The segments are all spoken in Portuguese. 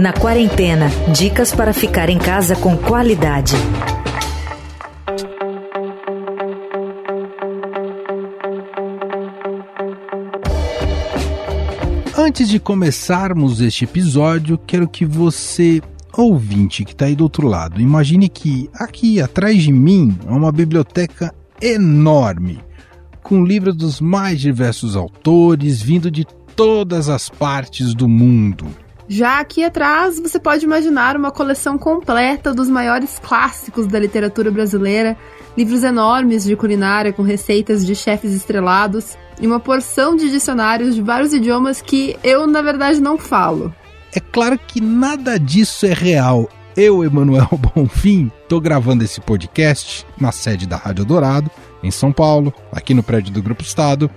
Na quarentena, dicas para ficar em casa com qualidade. Antes de começarmos este episódio, quero que você, ouvinte que está aí do outro lado, imagine que aqui atrás de mim é uma biblioteca enorme, com livros dos mais diversos autores, vindo de todas as partes do mundo. Já aqui atrás, você pode imaginar uma coleção completa dos maiores clássicos da literatura brasileira, livros enormes de culinária com receitas de chefes estrelados e uma porção de dicionários de vários idiomas que eu, na verdade, não falo. É claro que nada disso é real. Eu, Emanuel Bonfim, estou gravando esse podcast na sede da Rádio Dourado, em São Paulo, aqui no prédio do Grupo Estado,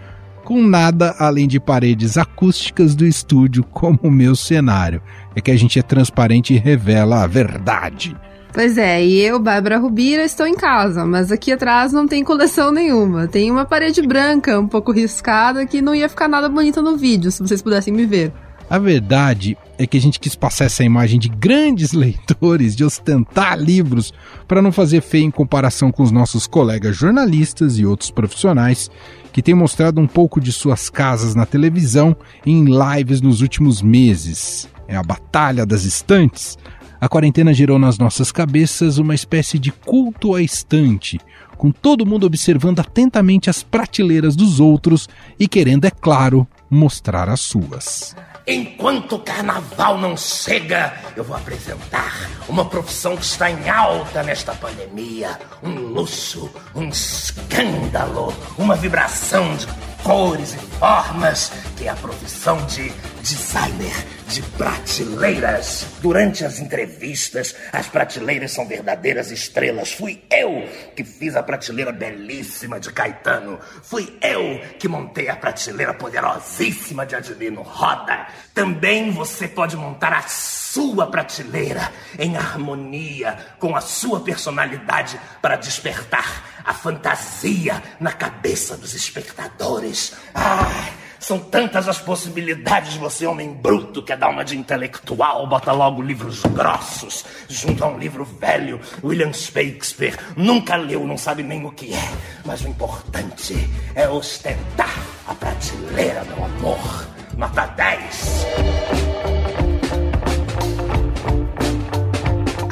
com nada além de paredes acústicas do estúdio como o meu cenário. É que a gente é transparente e revela a verdade. Pois é, e eu, Bárbara Rubira, estou em casa, mas aqui atrás não tem coleção nenhuma. Tem uma parede branca, um pouco riscada, que não ia ficar nada bonita no vídeo, se vocês pudessem me ver. A verdade é que a gente quis passar essa imagem de grandes leitores, de ostentar livros, para não fazer feio em comparação com os nossos colegas jornalistas e outros profissionais que têm mostrado um pouco de suas casas na televisão e em lives nos últimos meses. É a batalha das estantes. A quarentena gerou nas nossas cabeças uma espécie de culto à estante, com todo mundo observando atentamente as prateleiras dos outros e querendo, é claro, mostrar as suas. Enquanto o carnaval não chega, eu vou apresentar uma profissão que está em alta nesta pandemia. Um luxo, um escândalo, uma vibração de cores e formas, que é a profissão de designer de prateleiras. Durante as entrevistas, as prateleiras são verdadeiras estrelas. Fui eu que fiz a prateleira belíssima de Caetano. Fui eu que montei a prateleira poderosíssima de Adilino Roda. Também você pode montar a sua prateleira em harmonia com a sua personalidade para despertar a fantasia na cabeça dos espectadores. Ai, são tantas as possibilidades, você, homem bruto, quer dar uma de intelectual, bota logo livros grossos, junto a um livro velho, William Shakespeare. Nunca leu, não sabe nem o que é. Mas o importante é ostentar a prateleira, meu amor. Nota 10.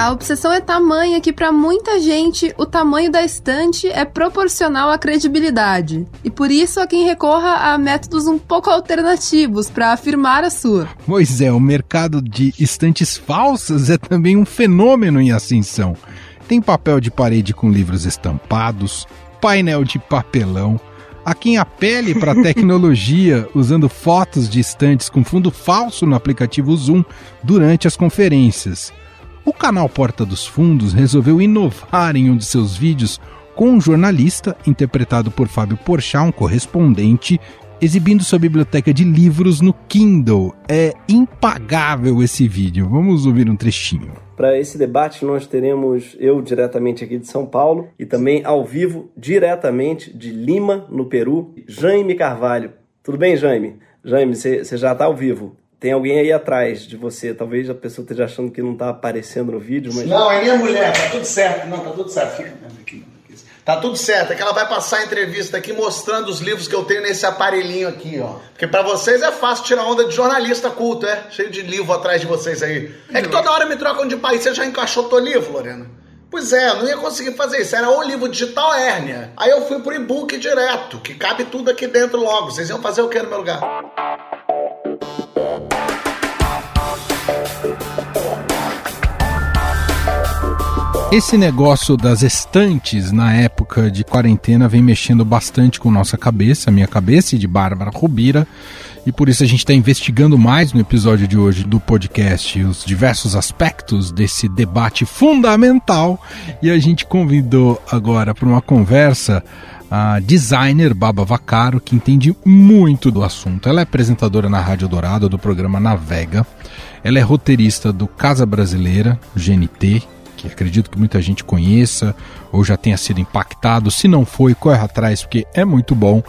A obsessão é tamanha que para muita gente o tamanho da estante é proporcional à credibilidade. E por isso há quem recorra a métodos um pouco alternativos para afirmar a sua. Pois é, o mercado de estantes falsas é também um fenômeno em ascensão. Tem papel de parede com livros estampados, painel de papelão, Há quem apele para a tecnologia usando fotos de estantes com fundo falso no aplicativo Zoom durante as conferências. O canal Porta dos Fundos resolveu inovar em um de seus vídeos com um jornalista, interpretado por Fábio Porchat, um correspondente, exibindo sua biblioteca de livros no Kindle. É impagável esse vídeo. Vamos ouvir um trechinho. Para esse debate, nós teremos eu diretamente aqui de São Paulo e também ao vivo, diretamente de Lima, no Peru, Jaime Carvalho. Tudo bem, Jaime? Jaime, você já está ao vivo tem alguém aí atrás de você. Talvez a pessoa esteja achando que não está aparecendo no vídeo, mas. Não, é minha mulher, tá tudo certo. Não, tá tudo certo. Fica. Tá tudo certo, é que ela vai passar a entrevista aqui mostrando os livros que eu tenho nesse aparelhinho aqui, ó. Porque para vocês é fácil tirar onda de jornalista culto, é? Cheio de livro atrás de vocês aí. É que toda hora me trocam de país. Você já encaixou teu livro, Lorena? Pois é, não ia conseguir fazer isso. Era ou livro digital hérnia. Aí eu fui pro e-book direto, que cabe tudo aqui dentro logo. Vocês iam fazer o que no meu lugar? Esse negócio das estantes na época de quarentena vem mexendo bastante com nossa cabeça, minha cabeça e de Bárbara Rubira, e por isso a gente está investigando mais no episódio de hoje do podcast os diversos aspectos desse debate fundamental. E a gente convidou agora para uma conversa a designer Baba Vacaro, que entende muito do assunto. Ela é apresentadora na Rádio Dourado do programa Navega. Ela é roteirista do Casa Brasileira, GNT, que acredito que muita gente conheça ou já tenha sido impactado. Se não foi, corre atrás porque é muito bom.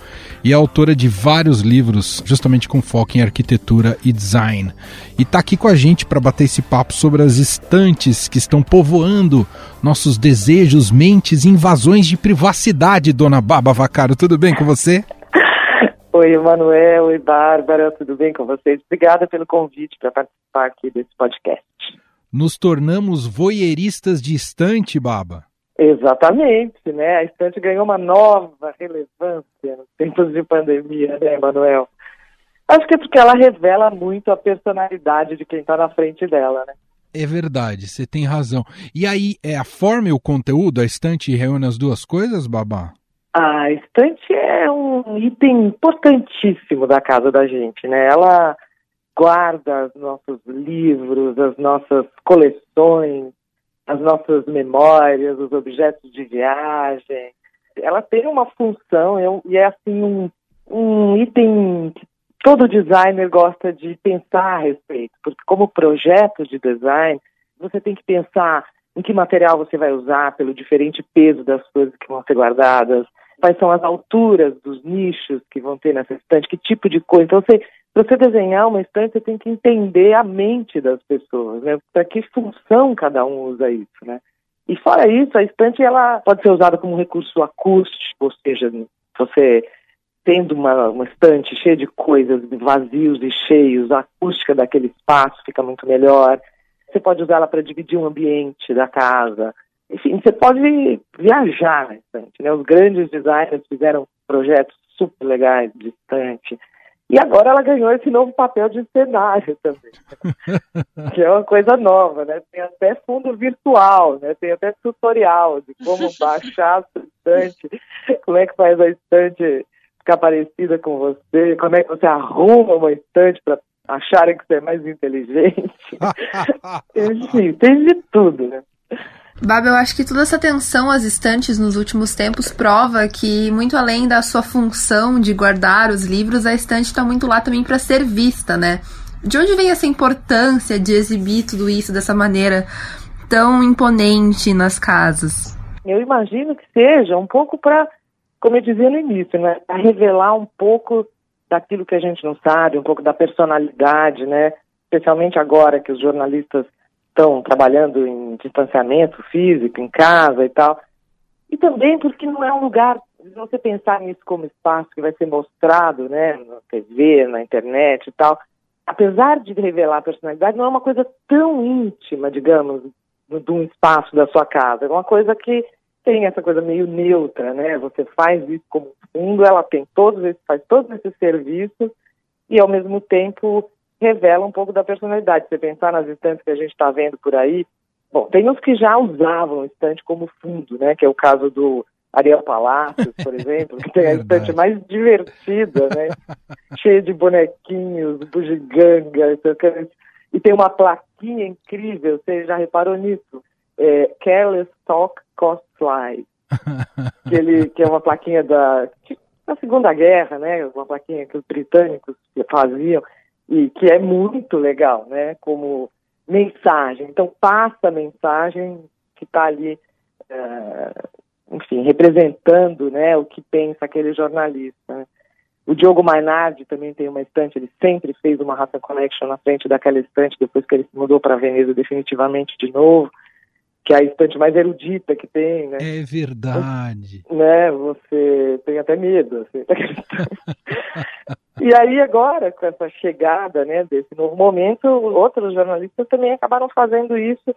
E é autora de vários livros, justamente com foco em arquitetura e design. E está aqui com a gente para bater esse papo sobre as estantes que estão povoando nossos desejos, mentes e invasões de privacidade, dona Baba Vacaro. Tudo bem com você? Oi, Emanuel. Oi, Bárbara. Tudo bem com vocês? Obrigada pelo convite para participar aqui desse podcast. Nos tornamos voyeuristas de estante, Baba? Exatamente, né? A estante ganhou uma nova relevância nos tempos de pandemia, né, Emanuel? Acho que é porque ela revela muito a personalidade de quem está na frente dela, né? É verdade, você tem razão. E aí, é a forma e o conteúdo, a estante reúne as duas coisas, Babá? A estante é um item importantíssimo da casa da gente, né? Ela guarda os nossos livros, as nossas coleções, as nossas memórias, os objetos de viagem. Ela tem uma função e é assim um, um item que todo designer gosta de pensar a respeito, porque como projeto de design, você tem que pensar em que material você vai usar, pelo diferente peso das coisas que vão ser guardadas, quais são as alturas dos nichos que vão ter nessa estante, que tipo de coisa. Então, você, para você desenhar uma estante, você tem que entender a mente das pessoas, né? Para que função cada um usa isso, né? E fora isso, a estante ela pode ser usada como recurso acústico, ou seja, você tendo uma, uma estante cheia de coisas, vazios e cheios, a acústica daquele espaço fica muito melhor. Você pode usá-la para dividir um ambiente da casa. Enfim, você pode viajar na estante. Né? Os grandes designers fizeram projetos super legais de estante. E agora ela ganhou esse novo papel de cenário também, que é uma coisa nova, né? Tem até fundo virtual, né? Tem até tutorial de como baixar a estante, como é que faz a estante ficar parecida com você, como é que você arruma uma estante para acharem que você é mais inteligente. Enfim, tem de tudo, né? Baba, eu acho que toda essa atenção às estantes nos últimos tempos prova que, muito além da sua função de guardar os livros, a estante está muito lá também para ser vista, né? De onde vem essa importância de exibir tudo isso dessa maneira tão imponente nas casas? Eu imagino que seja um pouco para, como eu dizia no início, né? Para revelar um pouco daquilo que a gente não sabe, um pouco da personalidade, né? Especialmente agora que os jornalistas estão trabalhando em distanciamento físico, em casa e tal. E também porque não é um lugar, se você pensar nisso como espaço que vai ser mostrado, né, na TV, na internet e tal, apesar de revelar a personalidade, não é uma coisa tão íntima, digamos, de um espaço da sua casa. É uma coisa que tem essa coisa meio neutra, né? Você faz isso como fundo, ela tem todos esses, faz todos esses serviços e ao mesmo tempo revela um pouco da personalidade. Você pensar nas estantes que a gente está vendo por aí, bom, tem uns que já usavam estante como fundo, né? Que é o caso do Ariel Palácios, por exemplo, que tem a estante mais divertida, né? Cheia de bonequinhos, bugiganga, e tem uma plaquinha incrível, você já reparou nisso? É, Careless Talk Cost Fly. que, ele, que é uma plaquinha da, da Segunda Guerra, né? Uma plaquinha que os britânicos faziam e que é muito legal, né? Como mensagem. Então passa a mensagem que está ali, uh, enfim, representando, né? O que pensa aquele jornalista. Né? O Diogo Mainardi também tem uma estante, ele sempre fez uma Raça Connection na frente daquela estante, depois que ele se mudou para Veneza definitivamente de novo, que é a estante mais erudita que tem, né? É verdade. Né, você tem até medo, assim, E aí agora, com essa chegada né, desse novo momento, outros jornalistas também acabaram fazendo isso.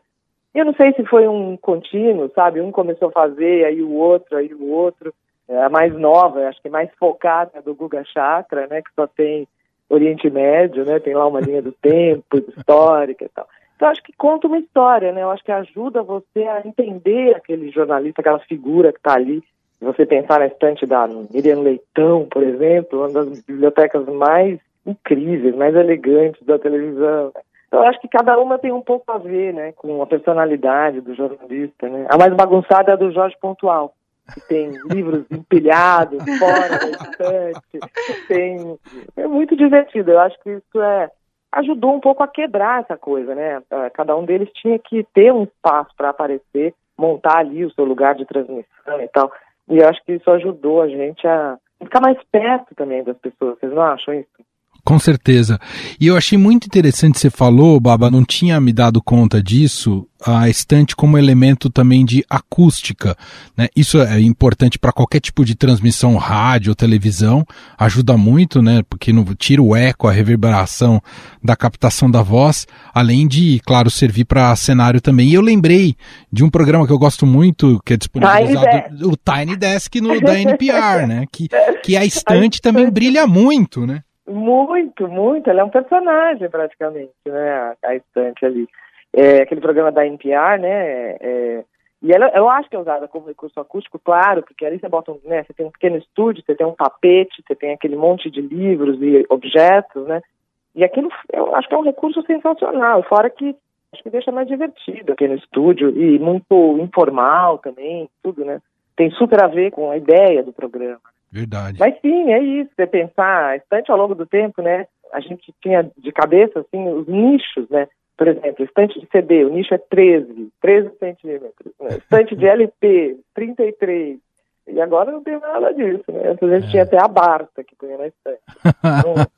Eu não sei se foi um contínuo, sabe? Um começou a fazer, aí o outro, aí o outro. É a mais nova, acho que mais focada do Guga Chakra, né? Que só tem Oriente Médio, né? Tem lá uma linha do tempo, histórica e tal. Então, acho que conta uma história, né? Eu acho que ajuda você a entender aquele jornalista, aquela figura que está ali se você pensar na estante da Miriam Leitão, por exemplo, uma das bibliotecas mais incríveis, mais elegantes da televisão. Então, eu acho que cada uma tem um pouco a ver, né, com a personalidade do jornalista, né. A mais bagunçada é a do Jorge Pontual, que tem livros empilhados fora da estante, tem... É muito divertido, eu acho que isso é ajudou um pouco a quebrar essa coisa, né? Ah, cada um deles tinha que ter um espaço para aparecer, montar ali o seu lugar de transmissão e tal. E eu acho que isso ajudou a gente a ficar mais perto também das pessoas. Vocês não acham isso? Com certeza. E eu achei muito interessante você falou, Baba, não tinha me dado conta disso, a estante como elemento também de acústica. Né? Isso é importante para qualquer tipo de transmissão rádio ou televisão, ajuda muito, né? Porque não tira o eco, a reverberação da captação da voz, além de, claro, servir para cenário também. E eu lembrei de um programa que eu gosto muito, que é disponibilizado, Tiny o Tiny Desk no, da NPR, né? Que, que a estante também brilha muito, né? Muito, muito. Ela é um personagem praticamente, né? A, estante ali. É, aquele programa da NPR, né? É, e ela, eu acho que é usada como recurso acústico, claro, porque ali você bota um, né? Você tem um pequeno estúdio, você tem um tapete, você tem aquele monte de livros e objetos, né? E aquilo eu acho que é um recurso sensacional. Fora que acho que deixa mais divertido aqui no estúdio e muito informal também, tudo, né? Tem super a ver com a ideia do programa. Verdade. Mas sim, é isso. Você pensar, a estante ao longo do tempo, né? A gente tinha de cabeça, assim, os nichos, né? Por exemplo, estante de CD, o nicho é 13, 13 centímetros. Né? Estante de LP, 33. E agora não tem nada disso, né? Antes a gente é. tinha até a Barta que punha na estante.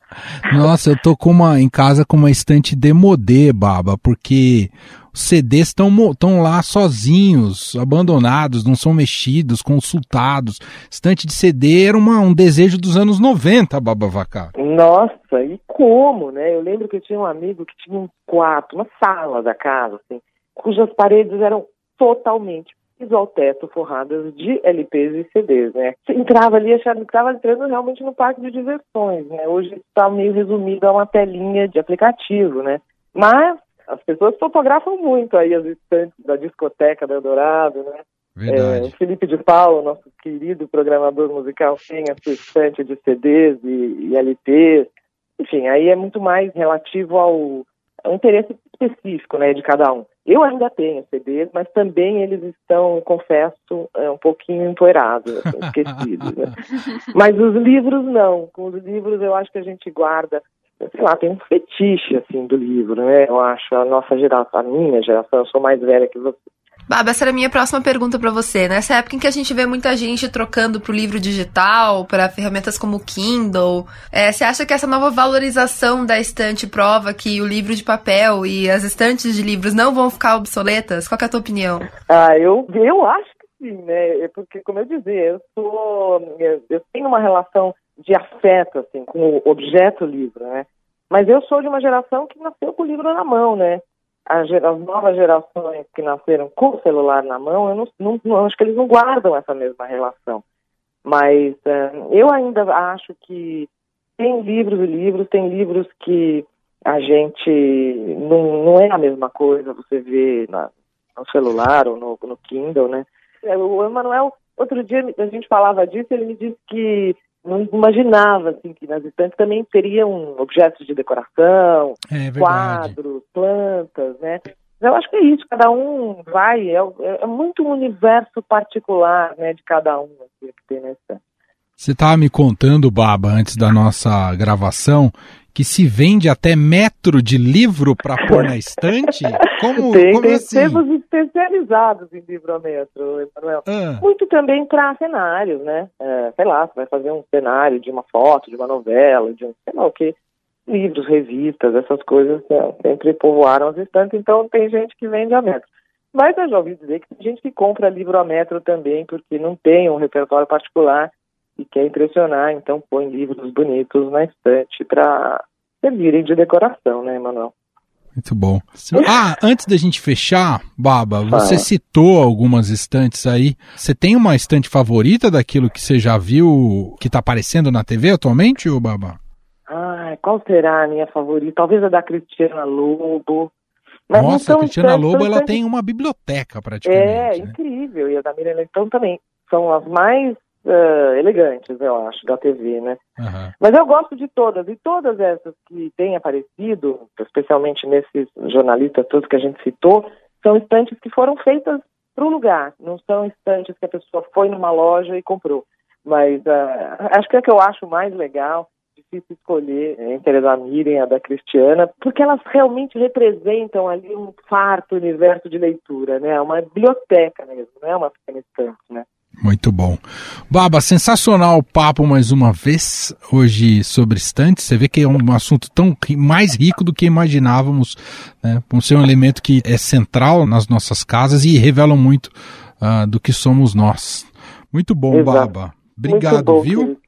Nossa, eu tô com uma, em casa com uma estante demodê, Baba, porque os CDs estão lá sozinhos, abandonados, não são mexidos, consultados. Estante de CD era uma, um desejo dos anos 90, Baba Vaca. Nossa, e como, né? Eu lembro que eu tinha um amigo que tinha um quarto, uma sala da casa, assim, cujas paredes eram totalmente piso ao teto forradas de LPs e CDs, né? Você entrava ali achando que estava entrando realmente no parque de diversões, né? Hoje está meio resumido a uma telinha de aplicativo, né? Mas as pessoas fotografam muito aí as estantes da discoteca do Eldorado, né? É, o Felipe de Paulo, nosso querido programador musical, tem a sua estante de CDs e, e LPs. Enfim, aí é muito mais relativo ao, ao, interesse específico né, de cada um. Eu ainda tenho CDs, mas também eles estão, confesso, é, um pouquinho empoeirados, assim, esquecidos. Né? Mas os livros não. Com os livros eu acho que a gente guarda sei lá, tem um fetiche, assim, do livro, né? Eu acho, a nossa geração, a minha geração, eu sou mais velha que você. Baba, essa era a minha próxima pergunta para você. Nessa época em que a gente vê muita gente trocando pro livro digital, para ferramentas como o Kindle, é, você acha que essa nova valorização da estante prova que o livro de papel e as estantes de livros não vão ficar obsoletas? Qual é a tua opinião? Ah, eu, eu acho que sim, né? É porque, como eu dizia, eu sou. Eu, eu tenho uma relação de afeto, assim, com o objeto livro, né? Mas eu sou de uma geração que nasceu com o livro na mão, né? As, as novas gerações que nasceram com o celular na mão, eu não, não, não acho que eles não guardam essa mesma relação. Mas uh, eu ainda acho que tem livros e livros, tem livros que a gente não, não é a mesma coisa você vê na, no celular ou no, no Kindle, né? O Emanuel, outro dia a gente falava disso, ele me disse que não imaginava assim que nas estantes também teriam objetos de decoração, é quadros, plantas, né? Eu acho que é isso, cada um vai, é, é muito um universo particular, né, de cada um assim, que tem na estante. Você estava me contando, Baba, antes da nossa gravação, que se vende até metro de livro para pôr na estante? Como, tem, como tem assim? sebos especializados em livrometro, Emanuel. Ah. Muito também para cenários, né? É, sei lá, você vai fazer um cenário de uma foto, de uma novela, de um, sei lá o que. Livros, revistas, essas coisas né, sempre povoaram as estantes, então tem gente que vende a metro. Mas eu já ouvi dizer que tem gente que compra livro a metro também, porque não tem um repertório particular e quer impressionar, então põe livros bonitos na estante para servirem de decoração, né, Emanuel? Muito bom. Ah, antes da gente fechar, Baba, você Fala. citou algumas estantes aí. Você tem uma estante favorita daquilo que você já viu que está aparecendo na TV atualmente, ou Baba? Ah, qual será a minha favorita? Talvez a da Cristiana Lobo. Mas Nossa, a Cristiana estantes, Lobo ela tem uma biblioteca praticamente. É, né? incrível. E a da Miriam então também. São as mais ah, elegantes, eu acho, da TV, né? Aham. Mas eu gosto de todas, e todas essas que têm aparecido, especialmente nesses jornalistas todos que a gente citou, são estantes que foram feitas para o lugar, não são estantes que a pessoa foi numa loja e comprou. Mas ah, acho que é o que eu acho mais legal difícil escolher entre a da Miriam e a da Cristiana, porque elas realmente representam ali um farto universo de leitura, né? Uma biblioteca mesmo, não é uma pequena estante, né? Muito bom. Baba, sensacional o papo mais uma vez hoje sobre estantes. Você vê que é um assunto tão mais rico do que imaginávamos, né? Por ser um elemento que é central nas nossas casas e revela muito uh, do que somos nós. Muito bom, Exato. Baba. Obrigado, bom, viu? Querido.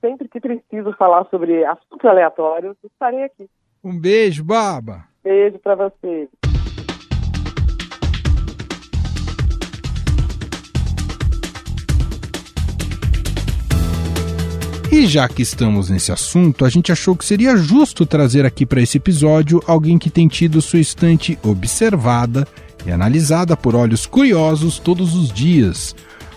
Sempre que preciso falar sobre assuntos aleatórios, estarei aqui. Um beijo, Baba. Beijo para você. E já que estamos nesse assunto, a gente achou que seria justo trazer aqui para esse episódio alguém que tem tido sua estante observada e analisada por olhos curiosos todos os dias.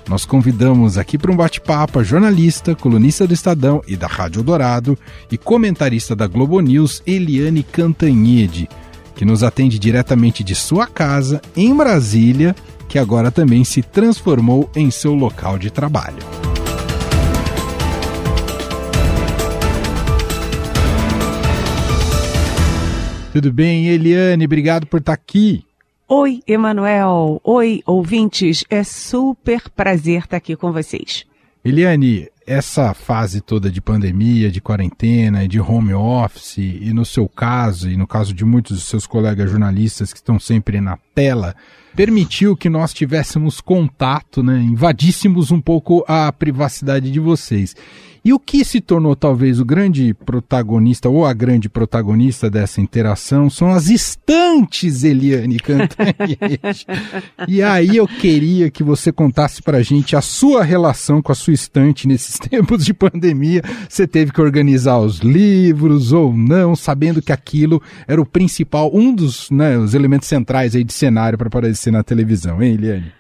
Nós convidamos aqui para um bate-papo a jornalista, colunista do Estadão e da Rádio Dourado e comentarista da Globo News, Eliane Cantanhede, que nos atende diretamente de sua casa, em Brasília, que agora também se transformou em seu local de trabalho. Tudo bem, Eliane? Obrigado por estar aqui. Oi, Emanuel. Oi, ouvintes. É super prazer estar aqui com vocês. Eliane, essa fase toda de pandemia, de quarentena, de home office, e no seu caso, e no caso de muitos dos seus colegas jornalistas que estão sempre na tela, permitiu que nós tivéssemos contato, né, invadíssemos um pouco a privacidade de vocês. E o que se tornou talvez o grande protagonista ou a grande protagonista dessa interação são as estantes, Eliane Cantanhete. e aí eu queria que você contasse pra gente a sua relação com a sua estante nesses tempos de pandemia. Você teve que organizar os livros ou não, sabendo que aquilo era o principal, um dos né, os elementos centrais aí de cenário para aparecer na televisão, hein, Eliane?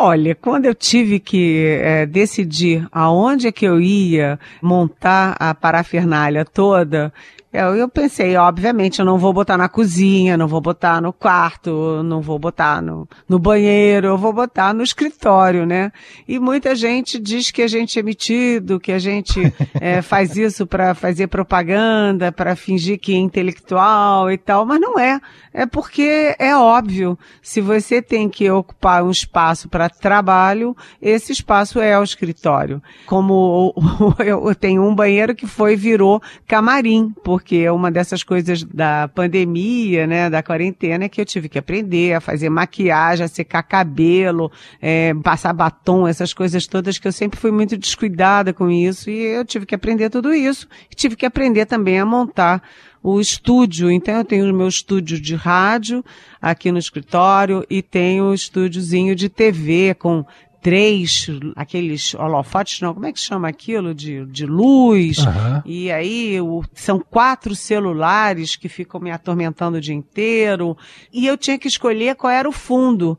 Olha, quando eu tive que é, decidir aonde é que eu ia montar a parafernália toda, eu, eu, pensei, obviamente, eu não vou botar na cozinha, não vou botar no quarto, não vou botar no, no banheiro, eu vou botar no escritório, né? E muita gente diz que a gente é metido, que a gente é, faz isso para fazer propaganda, para fingir que é intelectual e tal, mas não é. É porque é óbvio, se você tem que ocupar um espaço para trabalho, esse espaço é o escritório. Como eu tenho um banheiro que foi virou camarim, porque é uma dessas coisas da pandemia, né, da quarentena, é que eu tive que aprender a fazer maquiagem, a secar cabelo, é, passar batom, essas coisas todas que eu sempre fui muito descuidada com isso e eu tive que aprender tudo isso. E tive que aprender também a montar o estúdio. Então eu tenho o meu estúdio de rádio aqui no escritório e tenho o estúdiozinho de TV com três, aqueles holofotes, não, como é que chama aquilo? De, de luz. Uhum. E aí o, são quatro celulares que ficam me atormentando o dia inteiro. E eu tinha que escolher qual era o fundo.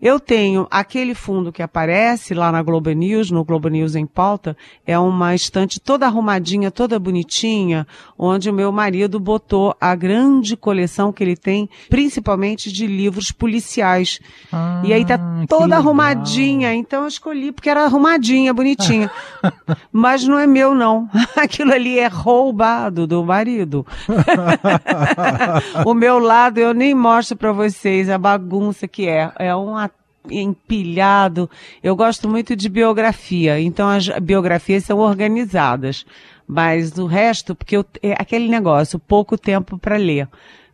Eu tenho aquele fundo que aparece lá na Globo News, no Globo News em pauta, é uma estante toda arrumadinha, toda bonitinha, onde o meu marido botou a grande coleção que ele tem, principalmente de livros policiais. Ah, e aí tá toda arrumadinha, então eu escolhi porque era arrumadinha, bonitinha. Mas não é meu não. Aquilo ali é roubado do marido. o meu lado eu nem mostro para vocês a bagunça que é. É uma empilhado. Eu gosto muito de biografia, então as biografias são organizadas. Mas o resto, porque eu, é aquele negócio, pouco tempo para ler.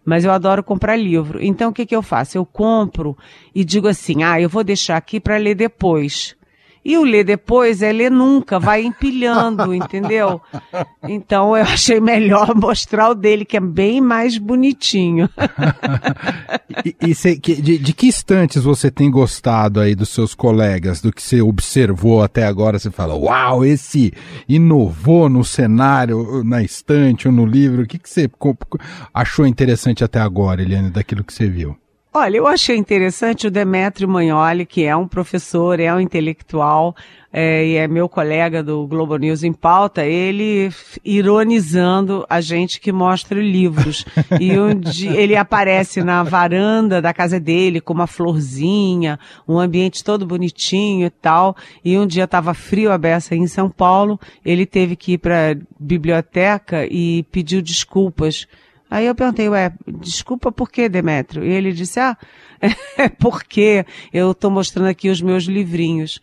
Mas eu adoro comprar livro. Então o que, que eu faço? Eu compro e digo assim: ah, eu vou deixar aqui para ler depois. E o ler depois é ler nunca, vai empilhando, entendeu? Então eu achei melhor mostrar o dele, que é bem mais bonitinho. e, e cê, de, de, que instantes você tem gostado aí dos seus colegas, do que você observou até agora? Você fala, uau, esse inovou no cenário, na estante ou no livro. O que, que você achou interessante até agora, Eliane, daquilo que você viu? Olha, eu achei interessante o Demetrio Magnoli, que é um professor, é um intelectual, é, e é meu colega do Globo News em pauta, ele ironizando a gente que mostra livros. e onde ele aparece na varanda da casa dele com uma florzinha, um ambiente todo bonitinho e tal. E um dia estava frio a beça em São Paulo, ele teve que ir para a biblioteca e pediu desculpas Aí eu perguntei, ué, desculpa por quê, Demétrio? E ele disse, ah, é porque eu estou mostrando aqui os meus livrinhos.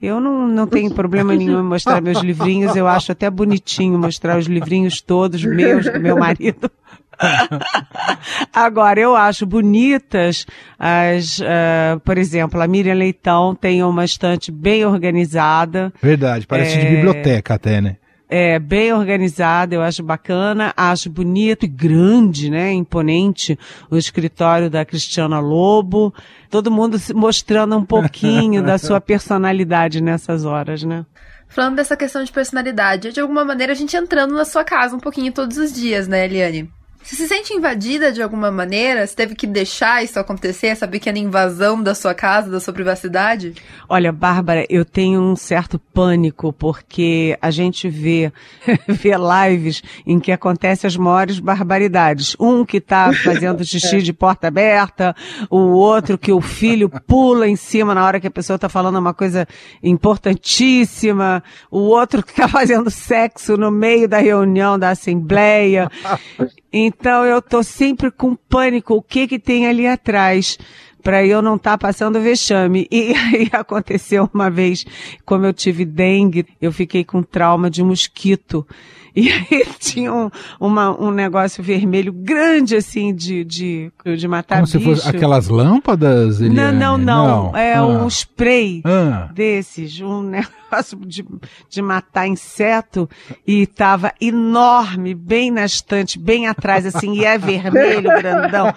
Eu não, não tenho problema nenhum em mostrar meus livrinhos, eu acho até bonitinho mostrar os livrinhos todos meus, do meu marido. Agora, eu acho bonitas as, uh, por exemplo, a Miriam Leitão tem uma estante bem organizada. Verdade, parece é... de biblioteca até, né? É bem organizada, eu acho bacana, acho bonito e grande, né, imponente o escritório da Cristiana Lobo, todo mundo mostrando um pouquinho da sua personalidade nessas horas, né? Falando dessa questão de personalidade, de alguma maneira a gente entrando na sua casa um pouquinho todos os dias, né, Eliane? Você se sente invadida de alguma maneira? Você teve que deixar isso acontecer, essa pequena invasão da sua casa, da sua privacidade? Olha, Bárbara, eu tenho um certo pânico porque a gente vê, vê lives em que acontecem as maiores barbaridades. Um que está fazendo xixi de porta aberta, o outro que o filho pula em cima na hora que a pessoa está falando uma coisa importantíssima, o outro que está fazendo sexo no meio da reunião da assembleia. Então eu tô sempre com pânico, o que que tem ali atrás? para eu não estar tá passando vexame. E aí aconteceu uma vez, como eu tive dengue, eu fiquei com trauma de mosquito. E aí tinha um, uma, um negócio vermelho grande, assim, de, de, de matar Como bicho. se fosse aquelas lâmpadas? Não, não, não, não. É ah. um spray ah. desses, um negócio de, de matar inseto. E tava enorme, bem na estante, bem atrás, assim, e é vermelho, grandão.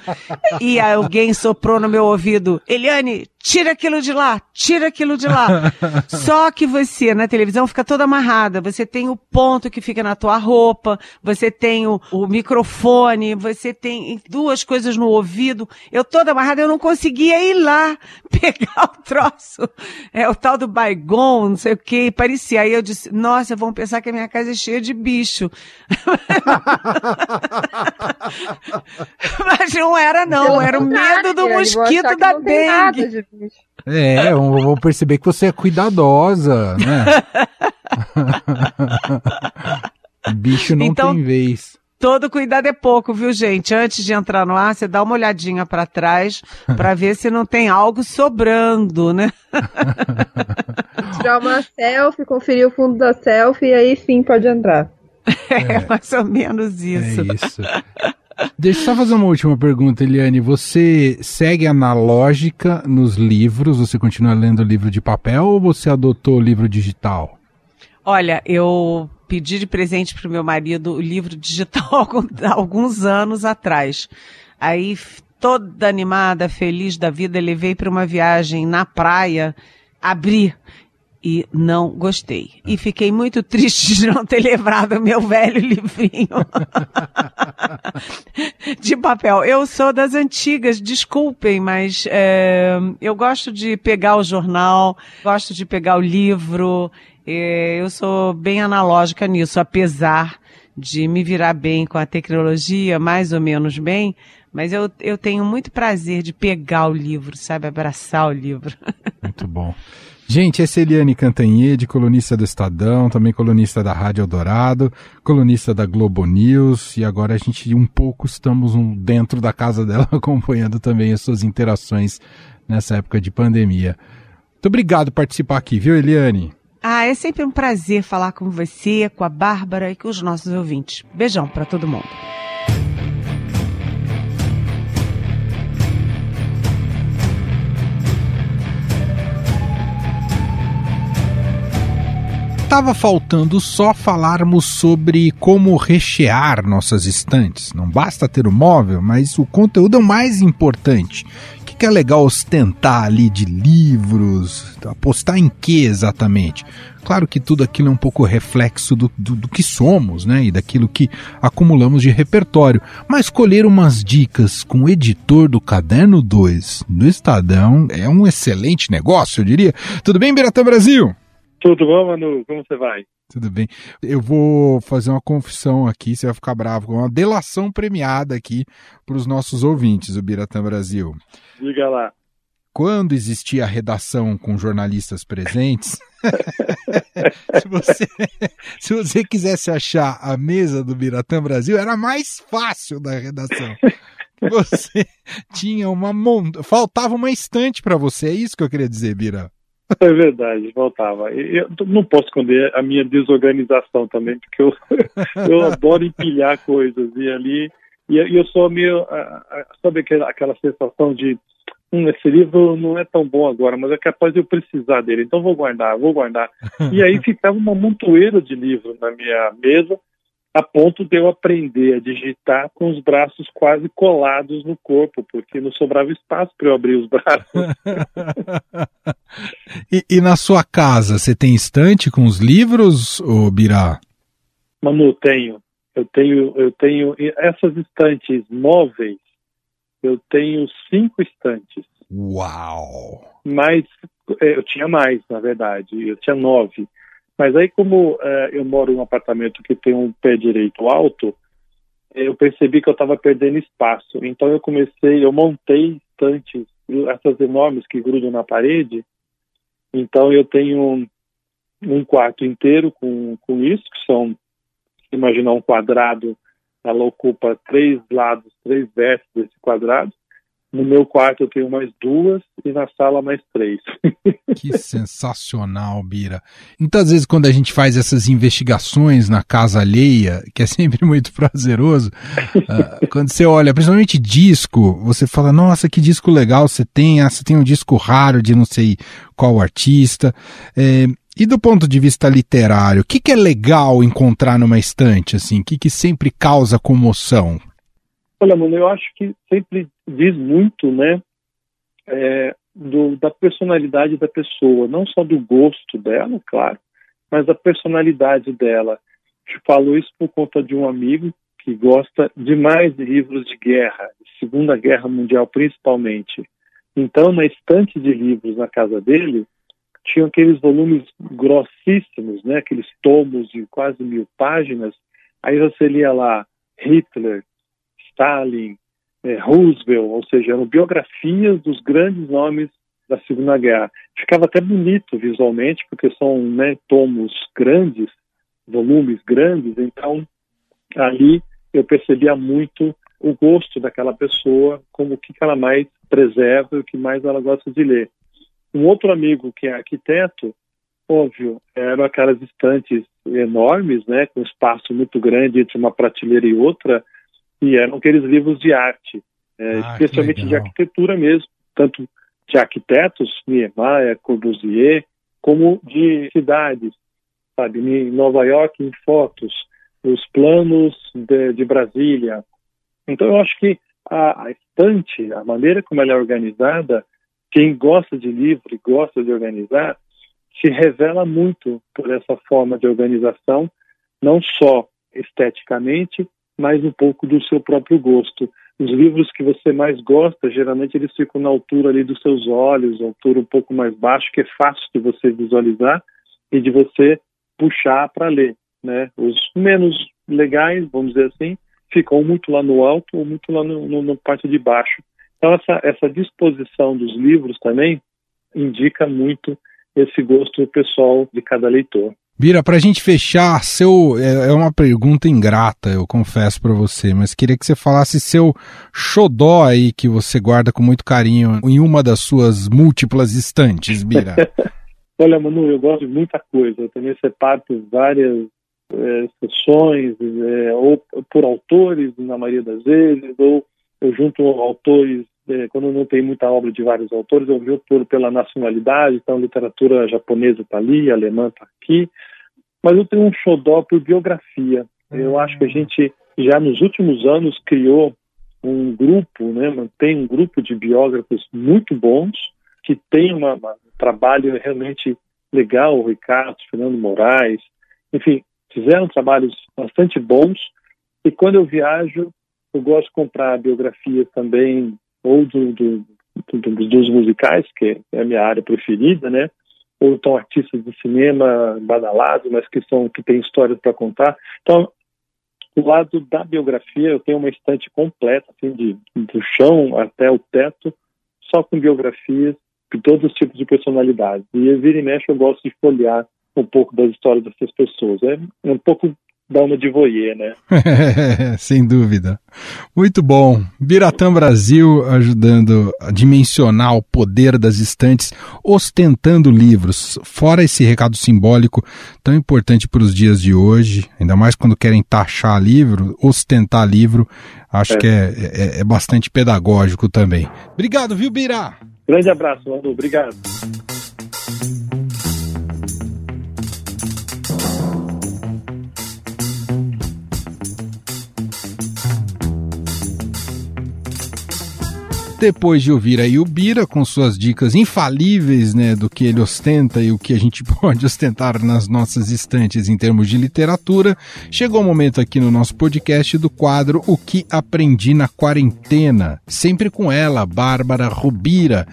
E alguém soprou no meu ouvido, Eliane, tira aquilo de lá, tira aquilo de lá. Só que você, na televisão, fica toda amarrada. Você tem o ponto que fica na tua roupa, você tem o, o microfone, você tem duas coisas no ouvido. Eu toda amarrada, eu não conseguia ir lá pegar o troço. É o tal do baigon, não sei o que, parecia. Aí eu disse, nossa, vão pensar que a minha casa é cheia de bicho. Mas não era não, era o medo do mosquito da dengue. É, vão perceber que você é cuidadosa, né? Bicho não então, tem vez. Todo cuidado é pouco, viu, gente? Antes de entrar no ar, você dá uma olhadinha para trás para ver se não tem algo sobrando, né? Tirar uma selfie, conferir o fundo da selfie e aí sim pode entrar. É, é mais ou menos isso. É isso. Deixa eu só fazer uma última pergunta, Eliane. Você segue analógica nos livros? Você continua lendo livro de papel ou você adotou livro digital? Olha, eu pedi de presente para o meu marido o livro digital alguns anos atrás. Aí, toda animada, feliz da vida, levei para uma viagem na praia, abri e não gostei. E fiquei muito triste de não ter levado o meu velho livrinho de papel. Eu sou das antigas, desculpem, mas é, eu gosto de pegar o jornal, gosto de pegar o livro. É, eu sou bem analógica nisso, apesar de me virar bem com a tecnologia, mais ou menos bem, mas eu, eu tenho muito prazer de pegar o livro, sabe? Abraçar o livro. Muito bom. Gente, essa é Eliane Cantanhede, colunista do Estadão, também colunista da Rádio Eldorado, colunista da Globo News, e agora a gente um pouco estamos dentro da casa dela acompanhando também as suas interações nessa época de pandemia. Muito obrigado por participar aqui, viu, Eliane? Ah, é sempre um prazer falar com você, com a Bárbara e com os nossos ouvintes. Beijão para todo mundo. Estava faltando só falarmos sobre como rechear nossas estantes. Não basta ter o móvel, mas o conteúdo é o mais importante. O que é legal ostentar ali de livros? Apostar em que exatamente? Claro que tudo aquilo é um pouco reflexo do, do, do, que somos, né? E daquilo que acumulamos de repertório. Mas escolher umas dicas com o editor do Caderno 2 do Estadão é um excelente negócio, eu diria. Tudo bem, Biratã Brasil? Tudo bom, Manu? Como você vai? Tudo bem. Eu vou fazer uma confissão aqui, você vai ficar bravo, uma delação premiada aqui para os nossos ouvintes, o Biratã Brasil. Diga lá. Quando existia a redação com jornalistas presentes, se, você, se você quisesse achar a mesa do Biratã Brasil, era mais fácil da redação. Você tinha uma monta... faltava uma estante para você, é isso que eu queria dizer, Bira. É verdade, faltava. Eu não posso esconder a minha desorganização também, porque eu, eu adoro empilhar coisas e ali. E eu sou meio. Sabe aquela, aquela sensação de. Hum, esse livro não é tão bom agora, mas é capaz de eu precisar dele, então vou guardar, vou guardar. E aí ficava uma montoeira de livros na minha mesa, a ponto de eu aprender a digitar com os braços quase colados no corpo, porque não sobrava espaço para eu abrir os braços. e, e, na sua casa, você tem estante com os livros, ou Birá? Manu, tenho. Eu tenho, eu tenho essas estantes móveis. Eu tenho cinco estantes. Uau! Mas é, eu tinha mais, na verdade. Eu tinha nove. Mas aí, como é, eu moro em um apartamento que tem um pé direito alto, eu percebi que eu estava perdendo espaço. Então eu comecei, eu montei estantes, essas enormes que grudam na parede. Então eu tenho um, um quarto inteiro com, com isso, que são, imaginar um quadrado, ela ocupa três lados, três versos desse quadrado. No meu quarto eu tenho mais duas e na sala mais três. que sensacional, Bira. Muitas vezes quando a gente faz essas investigações na casa alheia, que é sempre muito prazeroso, uh, quando você olha, principalmente disco, você fala, nossa, que disco legal você tem, ah, você tem um disco raro de não sei qual artista. É, e do ponto de vista literário, o que, que é legal encontrar numa estante, assim? O que, que sempre causa comoção? Olha, mano, eu acho que sempre diz muito, né, é, do, da personalidade da pessoa, não só do gosto dela, claro, mas da personalidade dela. Eu falo isso por conta de um amigo que gosta demais de livros de guerra, Segunda Guerra Mundial principalmente. Então, na estante de livros na casa dele, tinham aqueles volumes grossíssimos, né, aqueles tomos de quase mil páginas. Aí você lia lá Hitler, Stalin, é, Roosevelt, ou seja, eram biografias dos grandes nomes da Segunda Guerra. Ficava até bonito visualmente, porque são né, tomos grandes, volumes grandes, então ali eu percebia muito o gosto daquela pessoa, como o que ela mais preserva o que mais ela gosta de ler. Um outro amigo que é arquiteto, óbvio, eram aquelas estantes enormes, né, com espaço muito grande entre uma prateleira e outra, e eram aqueles livros de arte, é, ah, especialmente de arquitetura mesmo, tanto de arquitetos, Niemeyer, Corbusier, como de cidades, sabe, em Nova York, em fotos, os planos de, de Brasília. Então, eu acho que a, a, estante, a maneira como ela é organizada, quem gosta de livro e gosta de organizar, se revela muito por essa forma de organização, não só esteticamente, mas um pouco do seu próprio gosto. Os livros que você mais gosta, geralmente eles ficam na altura ali dos seus olhos, altura um pouco mais baixo, que é fácil de você visualizar e de você puxar para ler, né? Os menos legais, vamos dizer assim, ficam muito lá no alto ou muito lá no, no parte de baixo. Então essa, essa disposição dos livros também indica muito esse gosto pessoal de cada leitor. Bira, para a gente fechar, seu é, é, uma pergunta ingrata, eu confesso para você, mas queria que você falasse seu xodó aí que você guarda com muito carinho em uma das suas múltiplas estantes, Bira. Olha, Manu, eu gosto de muita coisa. Eu também separo várias é, sessões, é, ou por autores, na maioria das vezes, ou eu junto autores, quando não tem muita obra de vários autores, eu junto pela nacionalidade, então literatura japonesa está ali, alemã está aqui, mas eu tenho um xodó por biografia. Eu acho que a gente já nos últimos anos criou um grupo, né, mantém um grupo de biógrafos muito bons, que tem uma, uma, um trabalho realmente legal, o Ricardo, Fernando Moraes, enfim, fizeram trabalhos bastante bons. E quando eu viajo, eu gosto de comprar biografias também, ou do, do, do, dos musicais, que é a minha área preferida, né? Ou então artistas de cinema badalados, mas que são que têm histórias para contar. Então, do lado da biografia, eu tenho uma estante completa, assim, de, do chão até o teto, só com biografias de todos os tipos de personalidades. E vira e mexe eu gosto de folhear um pouco das histórias dessas pessoas. É um pouco da uma de voyeur, né? Sem dúvida. Muito bom. Biratã Brasil ajudando a dimensionar o poder das estantes, ostentando livros. Fora esse recado simbólico tão importante para os dias de hoje, ainda mais quando querem taxar livro, ostentar livro, acho é. que é, é, é, bastante pedagógico também. Obrigado, viu, Bira? Grande abraço, Manu. Obrigado. Depois de ouvir aí o Bira com suas dicas infalíveis, né, do que ele ostenta e o que a gente pode ostentar nas nossas estantes em termos de literatura, chegou o momento aqui no nosso podcast do quadro O que aprendi na quarentena, sempre com ela, Bárbara Rubira.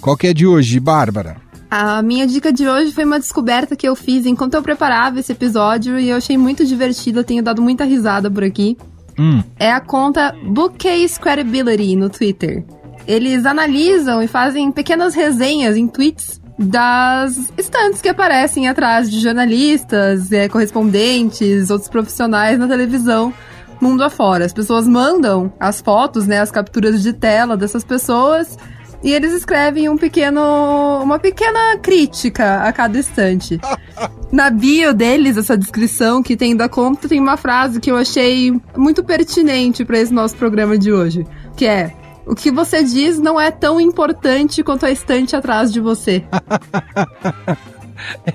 Qual que é de hoje, Bárbara? A minha dica de hoje foi uma descoberta que eu fiz enquanto eu preparava esse episódio e eu achei muito divertido, eu tenho dado muita risada por aqui. Hum. É a conta Bookcase Credibility no Twitter eles analisam e fazem pequenas resenhas em tweets das estantes que aparecem atrás de jornalistas, é, correspondentes, outros profissionais na televisão mundo afora. As pessoas mandam as fotos, né, as capturas de tela dessas pessoas e eles escrevem um pequeno, uma pequena crítica a cada estante. Na bio deles, essa descrição que tem da conta, tem uma frase que eu achei muito pertinente para esse nosso programa de hoje, que é o que você diz não é tão importante quanto a estante atrás de você.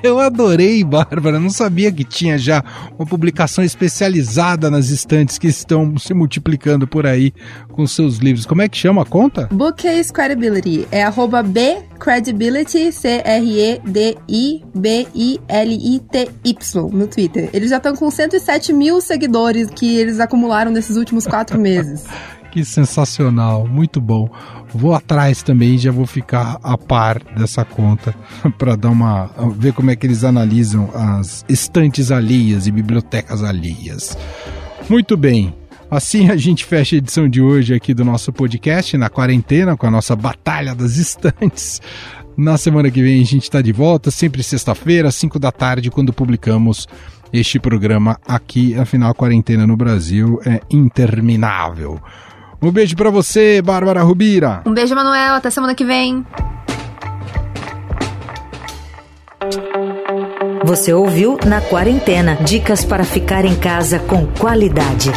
Eu adorei, Bárbara. Não sabia que tinha já uma publicação especializada nas estantes que estão se multiplicando por aí com seus livros. Como é que chama a conta? Bookcase Credibility. É arroba B Credibility, C-R-E-D-I-B-I-L-I-T-Y no Twitter. Eles já estão com 107 mil seguidores que eles acumularam nesses últimos quatro meses. Que sensacional, muito bom. Vou atrás também, já vou ficar a par dessa conta para dar uma ver como é que eles analisam as estantes alheias e bibliotecas alheias. Muito bem. Assim a gente fecha a edição de hoje aqui do nosso podcast na quarentena com a nossa batalha das estantes. Na semana que vem a gente está de volta, sempre sexta-feira, às 5 da tarde, quando publicamos este programa aqui. Afinal, a quarentena no Brasil é interminável. Um beijo para você, Bárbara Rubira. Um beijo, Manuel. Até semana que vem. Você ouviu Na Quarentena dicas para ficar em casa com qualidade.